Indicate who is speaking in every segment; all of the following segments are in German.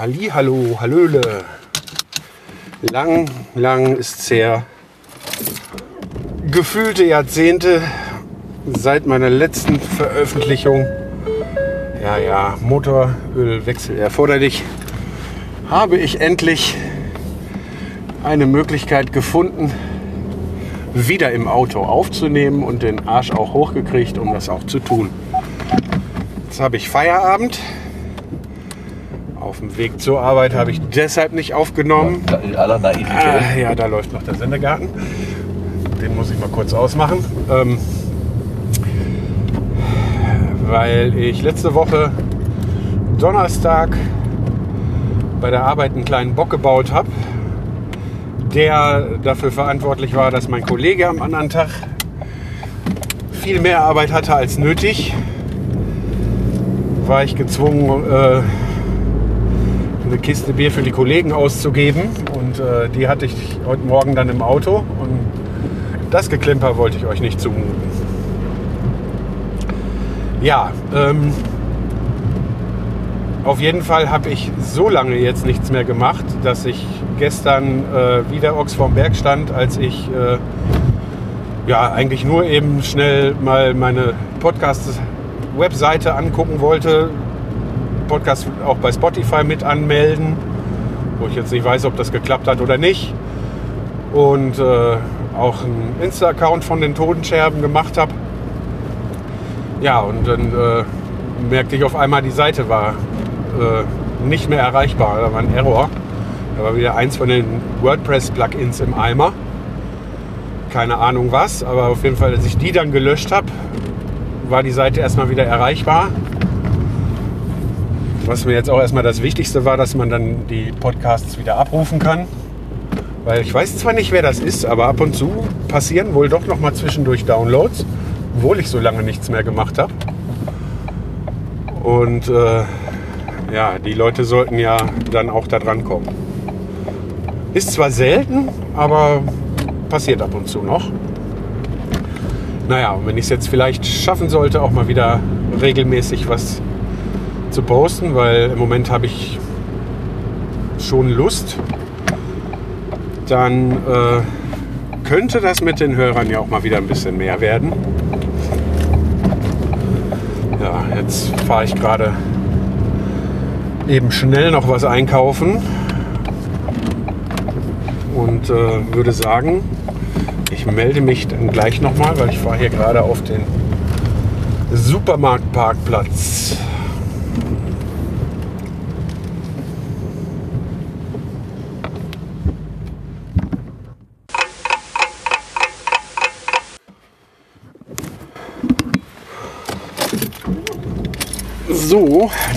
Speaker 1: Halli, hallo, hallöle. Lang, lang ist's her. Gefühlte Jahrzehnte seit meiner letzten Veröffentlichung. Ja, ja, Motorölwechsel erforderlich. Habe ich endlich eine Möglichkeit gefunden, wieder im Auto aufzunehmen und den Arsch auch hochgekriegt, um das auch zu tun. Jetzt habe ich Feierabend. Auf dem Weg zur Arbeit habe ich deshalb nicht aufgenommen.
Speaker 2: In aller Naivität.
Speaker 1: Ah, ja, da läuft noch der Sendegarten. Den muss ich mal kurz ausmachen. Ähm, weil ich letzte Woche Donnerstag bei der Arbeit einen kleinen Bock gebaut habe, der dafür verantwortlich war, dass mein Kollege am anderen Tag viel mehr Arbeit hatte als nötig, war ich gezwungen, äh, eine Kiste Bier für die Kollegen auszugeben. Und äh, die hatte ich heute Morgen dann im Auto. Und das Geklimper wollte ich euch nicht zumuten. Ja, ähm, auf jeden Fall habe ich so lange jetzt nichts mehr gemacht, dass ich gestern äh, wieder Ochs vorm Berg stand, als ich äh, ja eigentlich nur eben schnell mal meine Podcast-Webseite angucken wollte, Podcast auch bei Spotify mit anmelden, wo ich jetzt nicht weiß, ob das geklappt hat oder nicht. Und äh, auch einen Insta-Account von den Totenscherben gemacht habe. Ja, und dann äh, merkte ich auf einmal, die Seite war äh, nicht mehr erreichbar. Da war ein Error. Da war wieder eins von den WordPress-Plugins im Eimer. Keine Ahnung was, aber auf jeden Fall, als ich die dann gelöscht habe, war die Seite erstmal wieder erreichbar. Was mir jetzt auch erstmal das Wichtigste war, dass man dann die Podcasts wieder abrufen kann. Weil ich weiß zwar nicht, wer das ist, aber ab und zu passieren wohl doch noch mal zwischendurch Downloads, obwohl ich so lange nichts mehr gemacht habe. Und äh, ja, die Leute sollten ja dann auch da dran kommen. Ist zwar selten, aber passiert ab und zu noch. Naja, und wenn ich es jetzt vielleicht schaffen sollte, auch mal wieder regelmäßig was zu posten, weil im Moment habe ich schon Lust, dann äh, könnte das mit den Hörern ja auch mal wieder ein bisschen mehr werden. Ja, jetzt fahre ich gerade eben schnell noch was einkaufen und äh, würde sagen, ich melde mich dann gleich nochmal, weil ich fahre hier gerade auf den Supermarktparkplatz.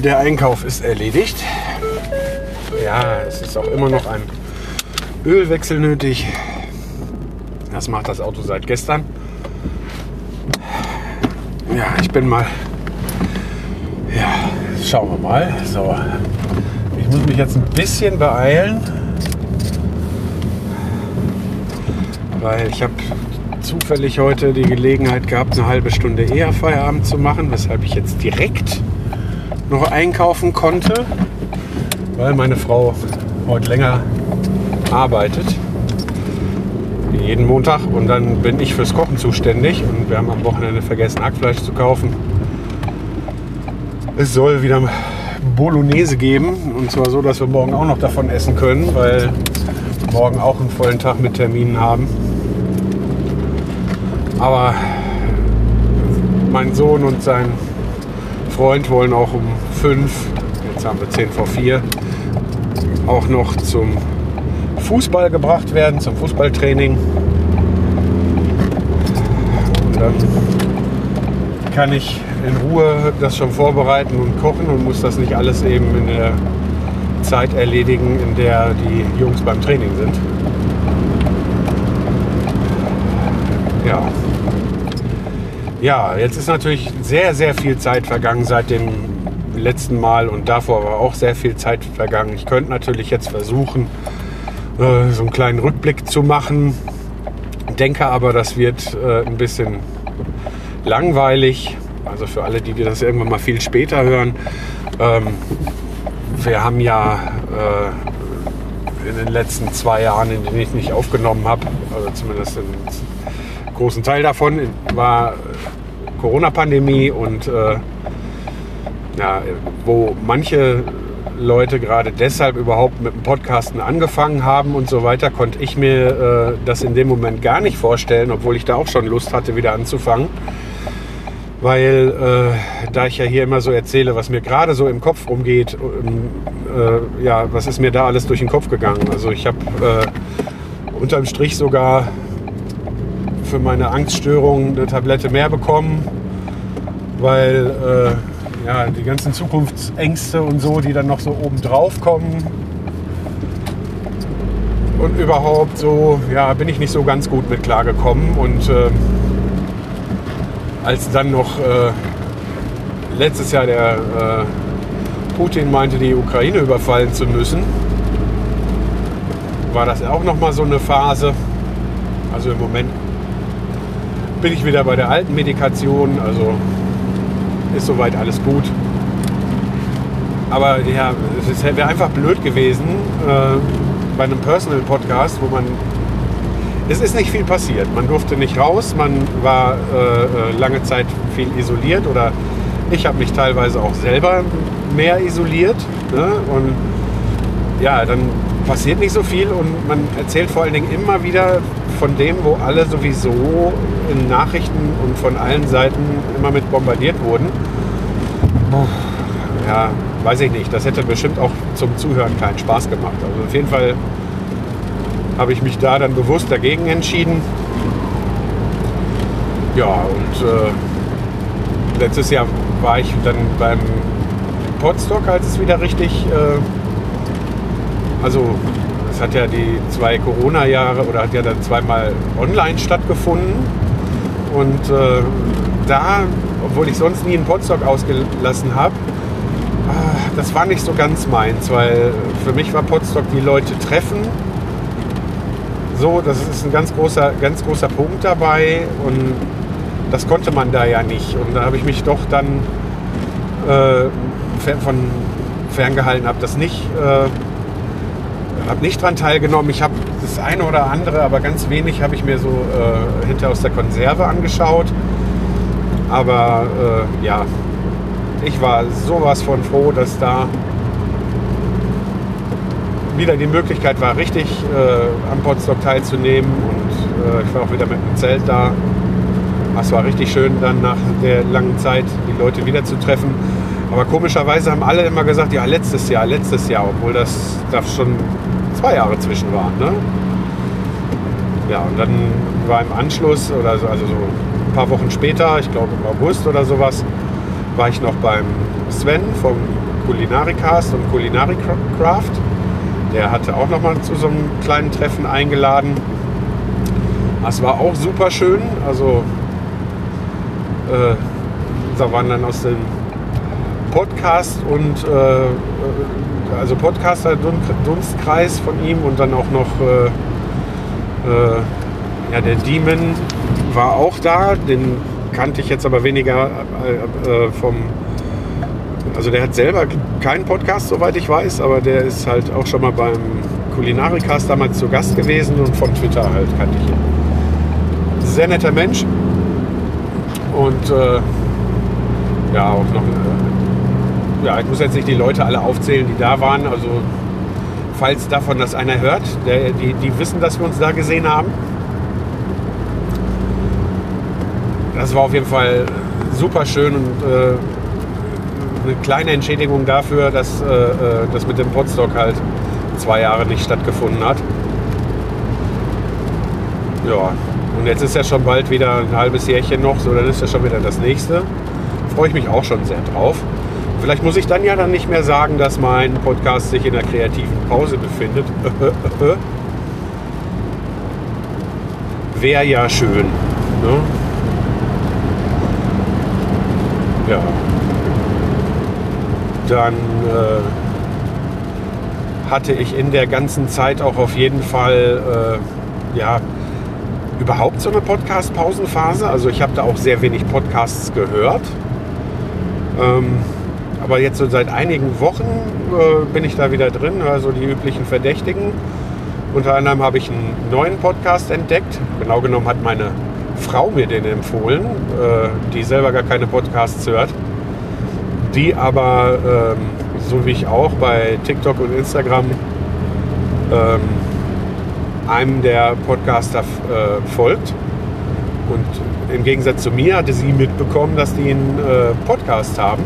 Speaker 1: Der Einkauf ist erledigt. Ja, es ist auch immer noch ein Ölwechsel nötig. Das macht das Auto seit gestern. Ja, ich bin mal. Ja, schauen wir mal. So, ich muss mich jetzt ein bisschen beeilen, weil ich habe zufällig heute die Gelegenheit gehabt, eine halbe Stunde eher Feierabend zu machen, weshalb ich jetzt direkt noch einkaufen konnte, weil meine Frau heute länger arbeitet. Jeden Montag. Und dann bin ich fürs Kochen zuständig. Und wir haben am Wochenende vergessen, Hackfleisch zu kaufen. Es soll wieder Bolognese geben. Und zwar so, dass wir morgen auch noch davon essen können, weil morgen auch einen vollen Tag mit Terminen haben. Aber mein Sohn und sein Freund wollen auch um 5, jetzt haben wir 10 vor 4, auch noch zum Fußball gebracht werden, zum Fußballtraining. Und dann kann ich in Ruhe das schon vorbereiten und kochen und muss das nicht alles eben in der Zeit erledigen, in der die Jungs beim Training sind. Ja. Ja, jetzt ist natürlich sehr, sehr viel Zeit vergangen seit dem letzten Mal und davor war auch sehr viel Zeit vergangen. Ich könnte natürlich jetzt versuchen, äh, so einen kleinen Rückblick zu machen. Denke aber, das wird äh, ein bisschen langweilig. Also für alle, die das irgendwann mal viel später hören. Ähm, wir haben ja äh, in den letzten zwei Jahren, in denen ich nicht aufgenommen habe, also zumindest einen großen Teil davon, war Corona-Pandemie und äh, ja, wo manche Leute gerade deshalb überhaupt mit dem Podcasten angefangen haben und so weiter, konnte ich mir äh, das in dem Moment gar nicht vorstellen, obwohl ich da auch schon Lust hatte, wieder anzufangen. Weil äh, da ich ja hier immer so erzähle, was mir gerade so im Kopf rumgeht, ähm, äh, ja, was ist mir da alles durch den Kopf gegangen? Also ich habe äh, unterm Strich sogar für meine Angststörung eine Tablette mehr bekommen, weil äh, ja, die ganzen Zukunftsängste und so, die dann noch so oben drauf kommen. Und überhaupt so, ja, bin ich nicht so ganz gut mit klargekommen. Und äh, als dann noch äh, letztes Jahr der äh, Putin meinte, die Ukraine überfallen zu müssen, war das auch noch mal so eine Phase. Also im Moment bin ich wieder bei der alten Medikation, also ist soweit alles gut. Aber ja, es wäre einfach blöd gewesen äh, bei einem Personal Podcast, wo man es ist nicht viel passiert. Man durfte nicht raus, man war äh, äh lange Zeit viel isoliert oder ich habe mich teilweise auch selber mehr isoliert. Ne? Und ja, dann passiert nicht so viel und man erzählt vor allen Dingen immer wieder von dem, wo alle sowieso in Nachrichten und von allen Seiten immer mit bombardiert wurden. Ja, weiß ich nicht. Das hätte bestimmt auch zum Zuhören keinen Spaß gemacht. Also auf jeden Fall habe ich mich da dann bewusst dagegen entschieden. Ja, und äh, letztes Jahr war ich dann beim Podstock, als es wieder richtig, äh, also es hat ja die zwei Corona-Jahre oder hat ja dann zweimal online stattgefunden. Und äh, da, obwohl ich sonst nie einen Podstock ausgelassen habe, ah, das war nicht so ganz meins, weil für mich war Podstock die Leute treffen so, das ist ein ganz großer, ganz großer Punkt dabei und das konnte man da ja nicht. Und da habe ich mich doch dann äh, von ferngehalten, habe das nicht, äh, habe nicht dran teilgenommen. Ich habe das eine oder andere, aber ganz wenig habe ich mir so äh, hinter aus der Konserve angeschaut. Aber äh, ja, ich war sowas von froh, dass da wieder die Möglichkeit war, richtig äh, am Potsdok teilzunehmen. Und äh, ich war auch wieder mit dem Zelt da. Es war richtig schön, dann nach der langen Zeit die Leute wieder zu treffen. Aber komischerweise haben alle immer gesagt, ja, letztes Jahr, letztes Jahr, obwohl das da schon zwei Jahre zwischen waren. Ne? Ja, und dann war im Anschluss, oder so, also so ein paar Wochen später, ich glaube im August oder sowas, war ich noch beim Sven vom Kulinarikast und Kulinaricraft. Der hatte auch noch mal zu so einem kleinen Treffen eingeladen. Das war auch super schön. Also äh, da waren dann aus dem Podcast und äh, also Podcaster Dunstkreis von ihm und dann auch noch äh, äh, ja, der Demon war auch da. Den kannte ich jetzt aber weniger äh, äh, vom also der hat selber keinen Podcast, soweit ich weiß, aber der ist halt auch schon mal beim Kulinarikast damals zu Gast gewesen und von Twitter halt kannte ich ihn. Sehr netter Mensch. Und äh, ja, auch noch. Ja, ich muss jetzt nicht die Leute alle aufzählen, die da waren. Also, falls davon das einer hört, der, die, die wissen, dass wir uns da gesehen haben. Das war auf jeden Fall super schön und äh, eine kleine Entschädigung dafür, dass äh, äh, das mit dem Podstock halt zwei Jahre nicht stattgefunden hat. Ja, Und jetzt ist ja schon bald wieder ein halbes Jährchen noch, so dann ist ja schon wieder das nächste. Freue ich mich auch schon sehr drauf. Vielleicht muss ich dann ja dann nicht mehr sagen, dass mein Podcast sich in der kreativen Pause befindet. Wäre ja schön. Ne? Ja. Dann äh, hatte ich in der ganzen Zeit auch auf jeden Fall äh, ja, überhaupt so eine Podcast-Pausenphase. Also ich habe da auch sehr wenig Podcasts gehört. Ähm, aber jetzt so seit einigen Wochen äh, bin ich da wieder drin, also die üblichen Verdächtigen. Unter anderem habe ich einen neuen Podcast entdeckt. Genau genommen hat meine Frau mir den empfohlen, äh, die selber gar keine Podcasts hört, die aber, ähm, so wie ich auch, bei TikTok und Instagram ähm, einem der Podcaster äh, folgt. Und im Gegensatz zu mir hatte sie mitbekommen, dass die einen äh, Podcast haben.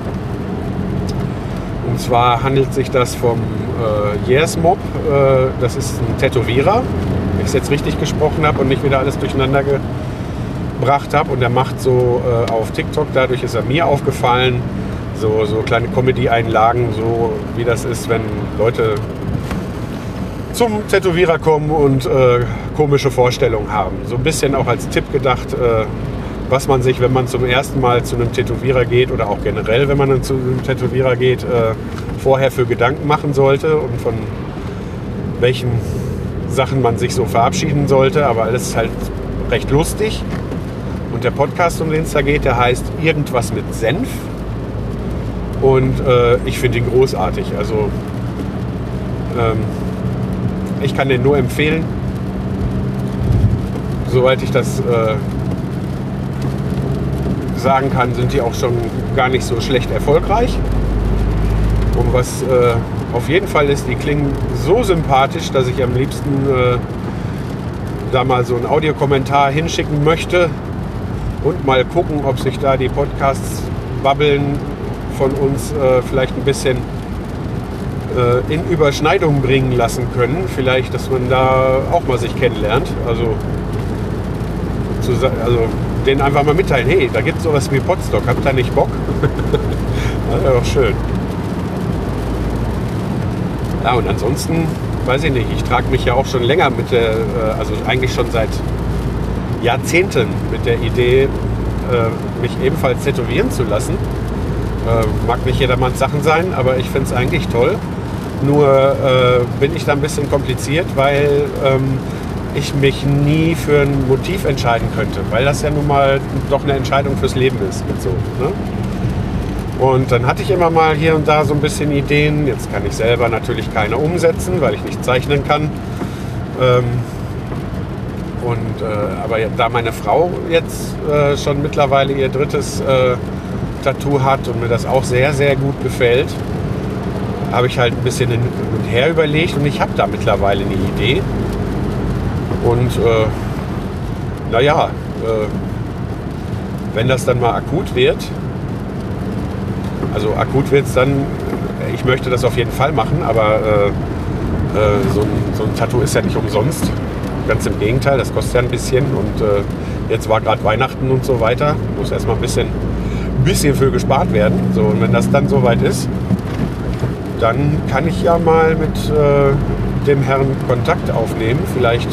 Speaker 1: Und zwar handelt sich das vom äh, Yes Mob. Äh, das ist ein Tätowierer, wenn ich es jetzt richtig gesprochen habe und nicht wieder alles durcheinander gebracht habe. Und er macht so äh, auf TikTok, dadurch ist er mir aufgefallen, so, so kleine Comedy-Einlagen, so wie das ist, wenn Leute zum Tätowierer kommen und äh, komische Vorstellungen haben. So ein bisschen auch als Tipp gedacht, äh, was man sich, wenn man zum ersten Mal zu einem Tätowierer geht oder auch generell, wenn man zu einem Tätowierer geht, äh, vorher für Gedanken machen sollte und von welchen Sachen man sich so verabschieden sollte. Aber alles ist halt recht lustig. Und der Podcast, um den es da geht, der heißt Irgendwas mit Senf. Und äh, ich finde ihn großartig. Also ähm, ich kann den nur empfehlen. Soweit ich das äh, sagen kann, sind die auch schon gar nicht so schlecht erfolgreich. Und was äh, auf jeden Fall ist, die klingen so sympathisch, dass ich am liebsten äh, da mal so einen Audiokommentar hinschicken möchte und mal gucken, ob sich da die Podcasts babbeln von uns äh, vielleicht ein bisschen äh, in Überschneidung bringen lassen können. Vielleicht, dass man da auch mal sich kennenlernt. Also, also denen einfach mal mitteilen, hey, da gibt es sowas wie Podstock, habt ihr nicht Bock? das wäre doch schön. Ja, und ansonsten, weiß ich nicht, ich trage mich ja auch schon länger mit der, äh, also eigentlich schon seit Jahrzehnten mit der Idee, äh, mich ebenfalls tätowieren zu lassen. Äh, mag nicht jedermanns Sachen sein, aber ich finde es eigentlich toll. Nur bin ich da ein bisschen kompliziert, weil ähm, ich mich nie für ein Motiv entscheiden könnte, weil das ja nun mal doch eine Entscheidung fürs Leben ist. Mit so, ne? Und dann hatte ich immer mal hier und da so ein bisschen Ideen. Jetzt kann ich selber natürlich keine umsetzen, weil ich nicht zeichnen kann. Ähm, und, äh, aber da meine Frau jetzt äh, schon mittlerweile ihr drittes äh, Tattoo hat und mir das auch sehr, sehr gut gefällt, habe ich halt ein bisschen hin und her überlegt und ich habe da mittlerweile eine Idee. Und äh, naja, äh, wenn das dann mal akut wird, also akut wird es dann, ich möchte das auf jeden Fall machen, aber äh, äh, so, ein, so, ein, Tattoo ist ja nicht umsonst. Ganz im Gegenteil, das kostet ja ein bisschen und äh, jetzt war gerade Weihnachten und so weiter, muss erstmal ein bisschen, ein bisschen für gespart werden. So, und wenn das dann soweit ist, dann kann ich ja mal mit äh, dem Herrn Kontakt aufnehmen. Vielleicht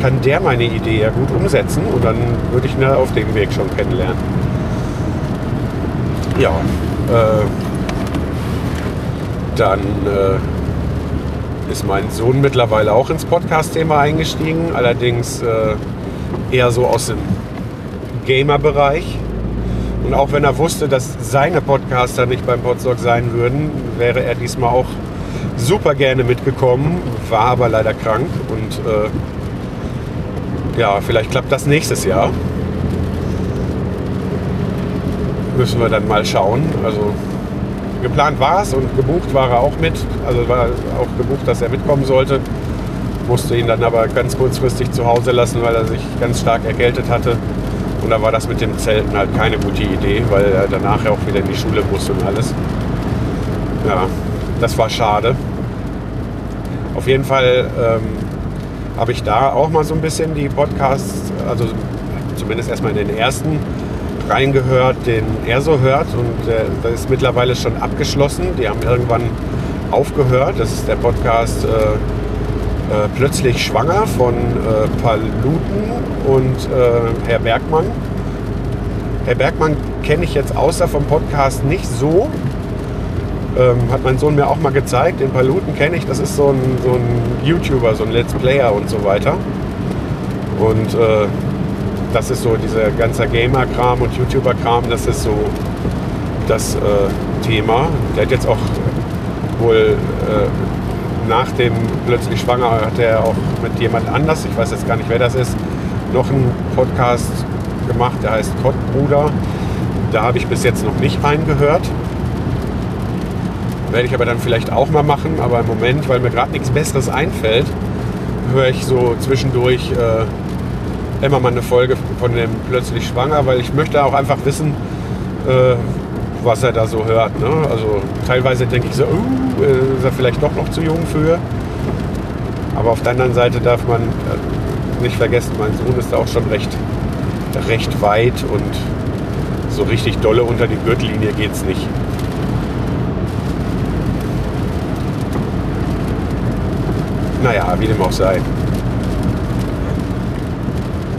Speaker 1: kann der meine Idee ja gut umsetzen und dann würde ich ihn auf dem Weg schon kennenlernen. Ja, äh, dann äh, ist mein Sohn mittlerweile auch ins Podcast-Thema eingestiegen, allerdings äh, eher so aus dem Gamer-Bereich. Und auch wenn er wusste, dass seine Podcaster nicht beim Podstock sein würden, wäre er diesmal auch super gerne mitgekommen, war aber leider krank und äh, ja, vielleicht klappt das nächstes Jahr. Müssen wir dann mal schauen. Also geplant war es und gebucht war er auch mit. Also war auch gebucht, dass er mitkommen sollte. Musste ihn dann aber ganz kurzfristig zu Hause lassen, weil er sich ganz stark erkältet hatte. Und da war das mit dem Zelten halt keine gute Idee, weil er danach ja auch wieder in die Schule musste und alles. Ja, das war schade. Auf jeden Fall ähm, habe ich da auch mal so ein bisschen die Podcasts also zumindest erstmal in den ersten reingehört, den er so hört. Und äh, das ist mittlerweile schon abgeschlossen. Die haben irgendwann aufgehört. Das ist der Podcast äh, äh, Plötzlich Schwanger von äh, Paluten und äh, Herr Bergmann. Herr Bergmann kenne ich jetzt außer vom Podcast nicht so. Ähm, hat mein Sohn mir auch mal gezeigt. Den Paluten kenne ich. Das ist so ein, so ein YouTuber, so ein Let's Player und so weiter. Und äh, das ist so dieser ganze Gamer-Kram und YouTuber-Kram, das ist so das äh, Thema. Der hat jetzt auch wohl äh, nach dem plötzlich schwanger hat er auch mit jemand anders, ich weiß jetzt gar nicht, wer das ist, noch einen Podcast gemacht, der heißt Kottbruder. Da habe ich bis jetzt noch nicht reingehört. Werde ich aber dann vielleicht auch mal machen, aber im Moment, weil mir gerade nichts Besseres einfällt, höre ich so zwischendurch äh, immer mal eine Folge von dem Plötzlich Schwanger, weil ich möchte auch einfach wissen, äh, was er da so hört. Ne? Also teilweise denke ich so, uh, ist er vielleicht doch noch zu jung für. Aber auf der anderen Seite darf man äh, nicht vergessen, mein Sohn ist da auch schon recht, recht weit und so richtig dolle unter die Gürtellinie geht es nicht. Naja, wie dem auch sei.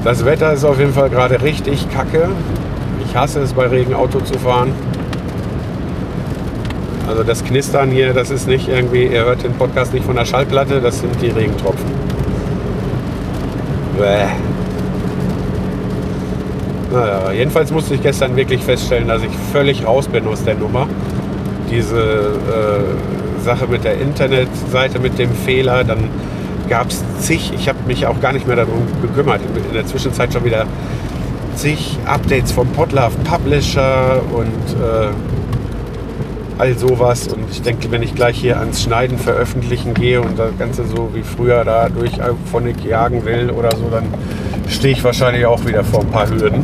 Speaker 1: Das Wetter ist auf jeden Fall gerade richtig kacke. Ich hasse es, bei Regen Auto zu fahren. Also das Knistern hier, das ist nicht irgendwie, ihr hört den Podcast nicht von der Schallplatte, das sind die Regentropfen. Bäh. Naja, jedenfalls musste ich gestern wirklich feststellen, dass ich völlig raus bin aus der Nummer. Diese äh, Sache mit der Internetseite, mit dem Fehler, dann gab es zig, ich habe mich auch gar nicht mehr darum gekümmert, in der Zwischenzeit schon wieder zig Updates vom Podlove Publisher und äh, all sowas. Und ich denke, wenn ich gleich hier ans Schneiden veröffentlichen gehe und das Ganze so wie früher da durch Phonic jagen will oder so, dann stehe ich wahrscheinlich auch wieder vor ein paar Hürden.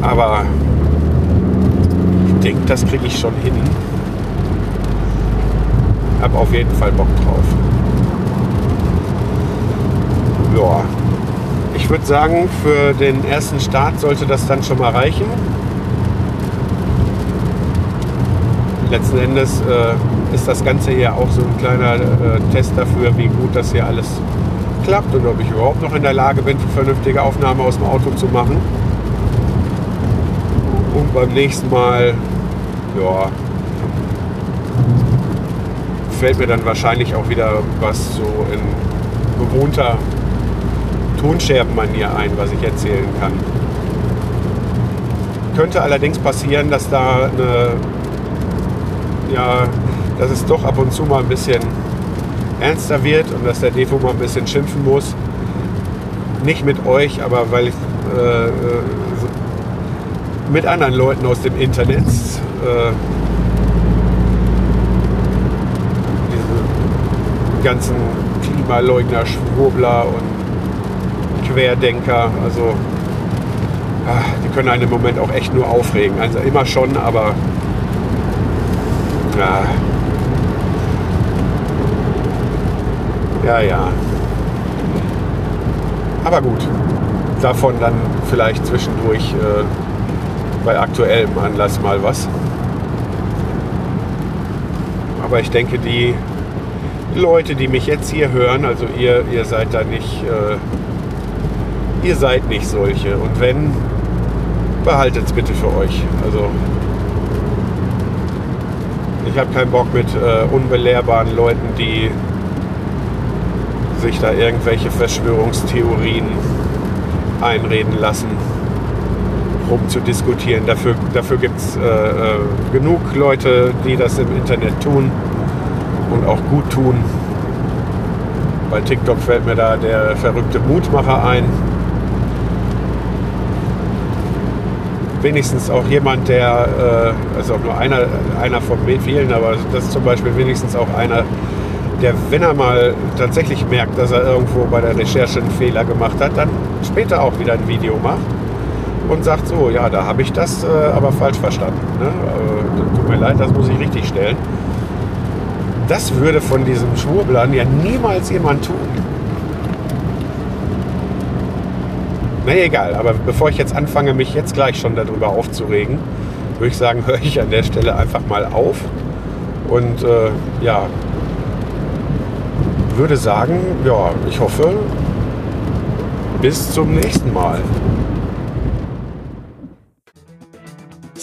Speaker 1: Aber das kriege ich schon hin. Hab auf jeden Fall Bock drauf. Ja, ich würde sagen, für den ersten Start sollte das dann schon mal reichen. letzten Endes äh, ist das Ganze hier auch so ein kleiner äh, Test dafür, wie gut das hier alles klappt und ob ich überhaupt noch in der Lage bin, vernünftige Aufnahme aus dem Auto zu machen. Und beim nächsten Mal, ja, fällt mir dann wahrscheinlich auch wieder was so in gewohnter Tonscherbenmanier ein, was ich erzählen kann. Könnte allerdings passieren, dass da eine ja, dass es doch ab und zu mal ein bisschen ernster wird und dass der Defo mal ein bisschen schimpfen muss. Nicht mit euch, aber weil ich äh, mit anderen Leuten aus dem Internet. Äh, diese ganzen Klimaleugner, Schwurbler und Querdenker. Also ach, die können einen im Moment auch echt nur aufregen. Also immer schon, aber ja. Ja, ja. Aber gut. Davon dann vielleicht zwischendurch äh, bei aktuellem Anlass mal was. Aber ich denke, die Leute, die mich jetzt hier hören, also ihr, ihr seid da nicht, äh, ihr seid nicht solche. Und wenn, behaltet es bitte für euch. Also ich habe keinen Bock mit äh, unbelehrbaren Leuten, die sich da irgendwelche Verschwörungstheorien einreden lassen, rumzudiskutieren. Dafür, dafür gibt es äh, äh, genug Leute, die das im Internet tun und auch gut tun. Bei TikTok fällt mir da der verrückte Mutmacher ein wenigstens auch jemand, der, äh, also auch nur einer, einer von vielen, aber das ist zum Beispiel wenigstens auch einer, der, wenn er mal tatsächlich merkt, dass er irgendwo bei der Recherche einen Fehler gemacht hat, dann später auch wieder ein Video macht und sagt so, ja, da habe ich das äh, aber falsch verstanden. Ne? Äh, tut mir leid, das muss ich richtig stellen. Das würde von diesem Schwurblern ja niemals jemand tun.
Speaker 3: naja, egal. Aber bevor ich jetzt anfange, mich jetzt gleich schon darüber aufzuregen, würde ich sagen, höre ich an der Stelle einfach mal auf. Und äh, ja, würde sagen, ja, ich hoffe, bis zum nächsten Mal.